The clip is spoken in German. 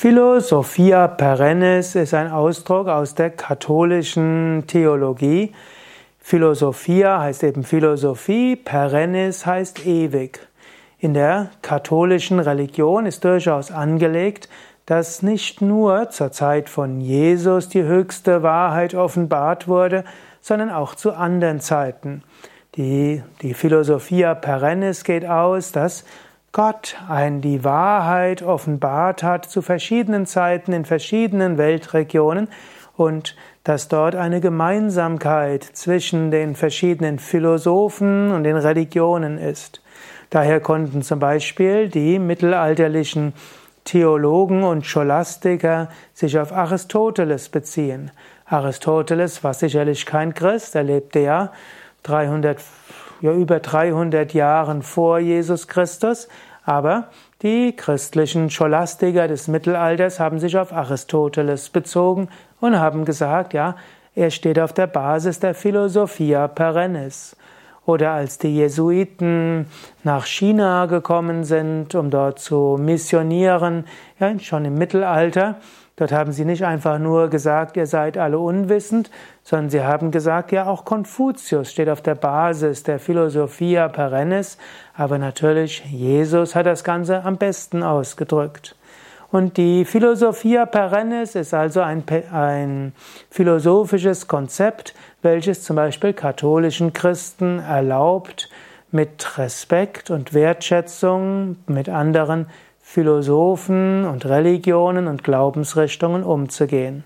Philosophia perennis ist ein Ausdruck aus der katholischen Theologie. Philosophia heißt eben Philosophie, perennis heißt ewig. In der katholischen Religion ist durchaus angelegt, dass nicht nur zur Zeit von Jesus die höchste Wahrheit offenbart wurde, sondern auch zu anderen Zeiten. Die, die Philosophia perennis geht aus, dass Gott ein die Wahrheit offenbart hat zu verschiedenen Zeiten in verschiedenen Weltregionen und dass dort eine Gemeinsamkeit zwischen den verschiedenen Philosophen und den Religionen ist. Daher konnten zum Beispiel die mittelalterlichen Theologen und Scholastiker sich auf Aristoteles beziehen. Aristoteles war sicherlich kein Christ, er lebte ja 300 ja über 300 Jahren vor Jesus Christus, aber die christlichen Scholastiker des Mittelalters haben sich auf Aristoteles bezogen und haben gesagt, ja, er steht auf der Basis der Philosophia perennis. Oder als die Jesuiten nach China gekommen sind, um dort zu missionieren, ja, schon im Mittelalter, Dort haben sie nicht einfach nur gesagt, ihr seid alle unwissend, sondern sie haben gesagt, ja, auch Konfuzius steht auf der Basis der Philosophia perennis, aber natürlich Jesus hat das Ganze am besten ausgedrückt. Und die Philosophia perennis ist also ein, ein philosophisches Konzept, welches zum Beispiel katholischen Christen erlaubt, mit Respekt und Wertschätzung mit anderen Philosophen und Religionen und Glaubensrichtungen umzugehen.